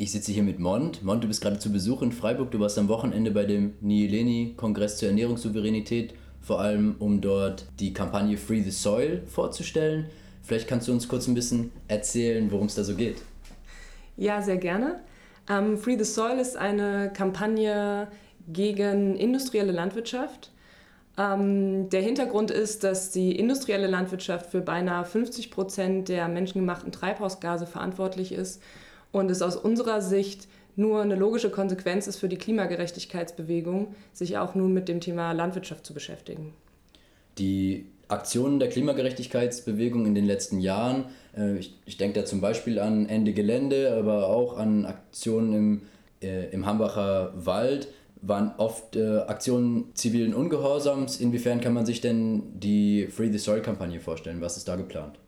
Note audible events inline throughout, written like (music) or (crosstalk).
Ich sitze hier mit Mont. Mont, du bist gerade zu Besuch in Freiburg. Du warst am Wochenende bei dem Nileni-Kongress zur Ernährungssouveränität, vor allem um dort die Kampagne Free the Soil vorzustellen. Vielleicht kannst du uns kurz ein bisschen erzählen, worum es da so geht. Ja, sehr gerne. Um, ähm, Free the Soil ist eine Kampagne gegen industrielle Landwirtschaft. Um, ähm, der Hintergrund ist, dass die industrielle Landwirtschaft für beinahe 50 Prozent der menschengemachten Treibhausgase verantwortlich ist und es aus unserer Sicht nur eine logische Konsequenz ist für die Klimagerechtigkeitsbewegung, sich auch nun mit dem Thema Landwirtschaft zu beschäftigen. Die Aktionen der Klimagerechtigkeitsbewegung in den letzten Jahren, äh, ich, ich denke da zum Beispiel an Ende Gelände, aber auch an Aktionen im, äh, im Hambacher Wald, waren oft äh, Aktionen zivilen Ungehorsams. Inwiefern kann man sich denn die Free the Soil-Kampagne vorstellen? Was ist da geplant?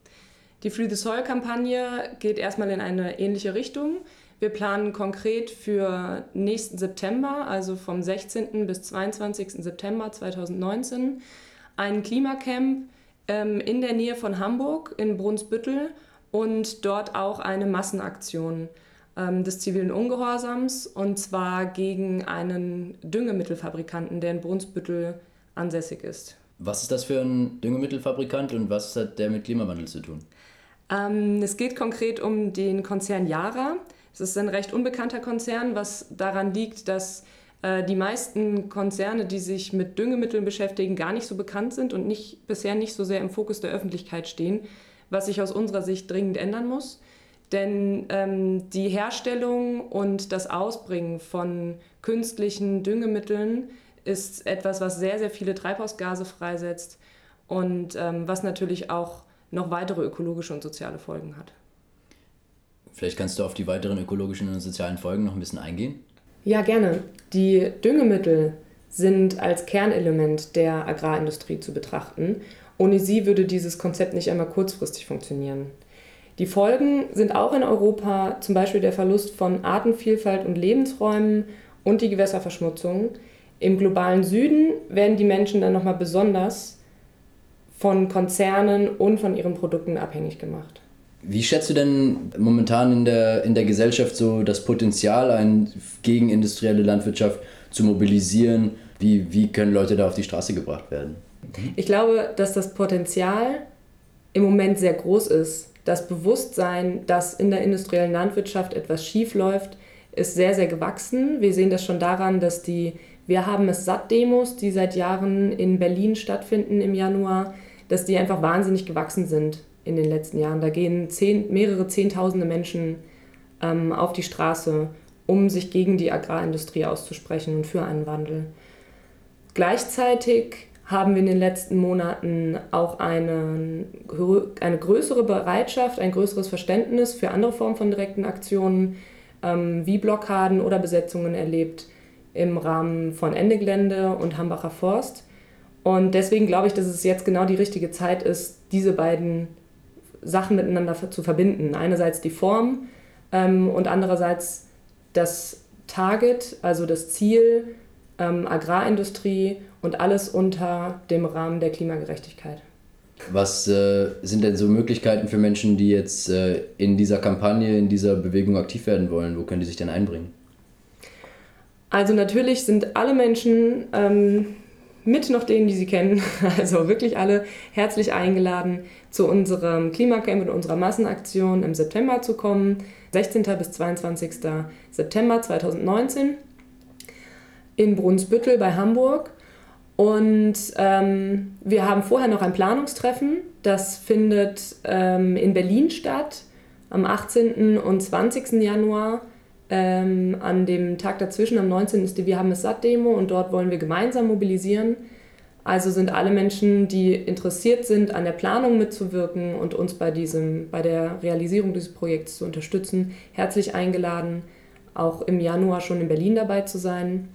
Die Free the Soil-Kampagne geht erstmal in eine ähnliche Richtung. Wir planen konkret für nächsten September, also vom 16. bis 22. September 2019, ein Klimacamp ähm, in der Nähe von Hamburg in Brunsbüttel und dort auch eine Massenaktion ähm, des zivilen Ungehorsams und zwar gegen einen Düngemittelfabrikanten, der in Brunsbüttel ansässig ist. Was ist das für ein Düngemittelfabrikant und was hat der mit Klimawandel zu tun? Ähm, es geht konkret um den Konzern Yara. Es ist ein recht unbekannter Konzern, was daran liegt, dass äh, die meisten Konzerne, die sich mit Düngemitteln beschäftigen, gar nicht so bekannt sind und nicht, bisher nicht so sehr im Fokus der Öffentlichkeit stehen, was sich aus unserer Sicht dringend ändern muss. Denn ähm, die Herstellung und das Ausbringen von künstlichen Düngemitteln ist etwas, was sehr, sehr viele Treibhausgase freisetzt und ähm, was natürlich auch noch weitere ökologische und soziale Folgen hat. Vielleicht kannst du auf die weiteren ökologischen und sozialen Folgen noch ein bisschen eingehen? Ja, gerne. Die Düngemittel sind als Kernelement der Agrarindustrie zu betrachten. Ohne sie würde dieses Konzept nicht einmal kurzfristig funktionieren. Die Folgen sind auch in Europa zum Beispiel der Verlust von Artenvielfalt und Lebensräumen und die Gewässerverschmutzung. Im globalen Süden werden die Menschen dann nochmal besonders von Konzernen und von ihren Produkten abhängig gemacht. Wie schätzt du denn momentan in der, in der Gesellschaft so das Potenzial, eine gegen industrielle Landwirtschaft zu mobilisieren? Wie, wie können Leute da auf die Straße gebracht werden? Ich glaube, dass das Potenzial im Moment sehr groß ist. Das Bewusstsein, dass in der industriellen Landwirtschaft etwas schief läuft, ist sehr, sehr gewachsen. Wir sehen das schon daran, dass die Wir haben es satt Demos, die seit Jahren in Berlin stattfinden im Januar, dass die einfach wahnsinnig gewachsen sind in den letzten Jahren. Da gehen zehn, mehrere Zehntausende Menschen ähm, auf die Straße, um sich gegen die Agrarindustrie auszusprechen und für einen Wandel. Gleichzeitig haben wir in den letzten Monaten auch eine, eine größere Bereitschaft, ein größeres Verständnis für andere Formen von direkten Aktionen ähm, wie Blockaden oder Besetzungen erlebt im Rahmen von Ende Gelände und Hambacher Forst. Und deswegen glaube ich, dass es jetzt genau die richtige Zeit ist, diese beiden Sachen miteinander zu verbinden. Einerseits die Form ähm, und andererseits das Target, also das Ziel, ähm, Agrarindustrie und alles unter dem Rahmen der Klimagerechtigkeit. Was äh, sind denn so Möglichkeiten für Menschen, die jetzt äh, in dieser Kampagne, in dieser Bewegung aktiv werden wollen? Wo können die sich denn einbringen? Also natürlich sind alle Menschen ähm, mit noch denen, die Sie kennen, (laughs) also wirklich alle herzlich eingeladen, zu unserem Klimacamp und unserer Massenaktion im September zu kommen. 16. bis 22. September 2019 in Brunsbüttel bei Hamburg. Und ähm, wir haben vorher noch ein Planungstreffen. Das findet ähm, in Berlin statt am 18. und 20. Januar. Ähm, an dem Tag dazwischen, am 19. ist die Wir haben es satt Demo und dort wollen wir gemeinsam mobilisieren. Also sind alle Menschen, die interessiert sind, an der Planung mitzuwirken und uns bei, diesem, bei der Realisierung dieses Projekts zu unterstützen, herzlich eingeladen, auch im Januar schon in Berlin dabei zu sein.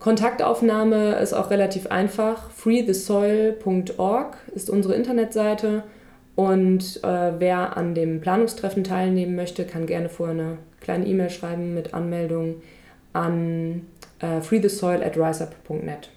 Kontaktaufnahme ist auch relativ einfach. freethesoil.org ist unsere Internetseite und äh, wer an dem Planungstreffen teilnehmen möchte, kann gerne vorher eine kleine E-Mail schreiben mit Anmeldung an äh, freethesoil at riseup.net.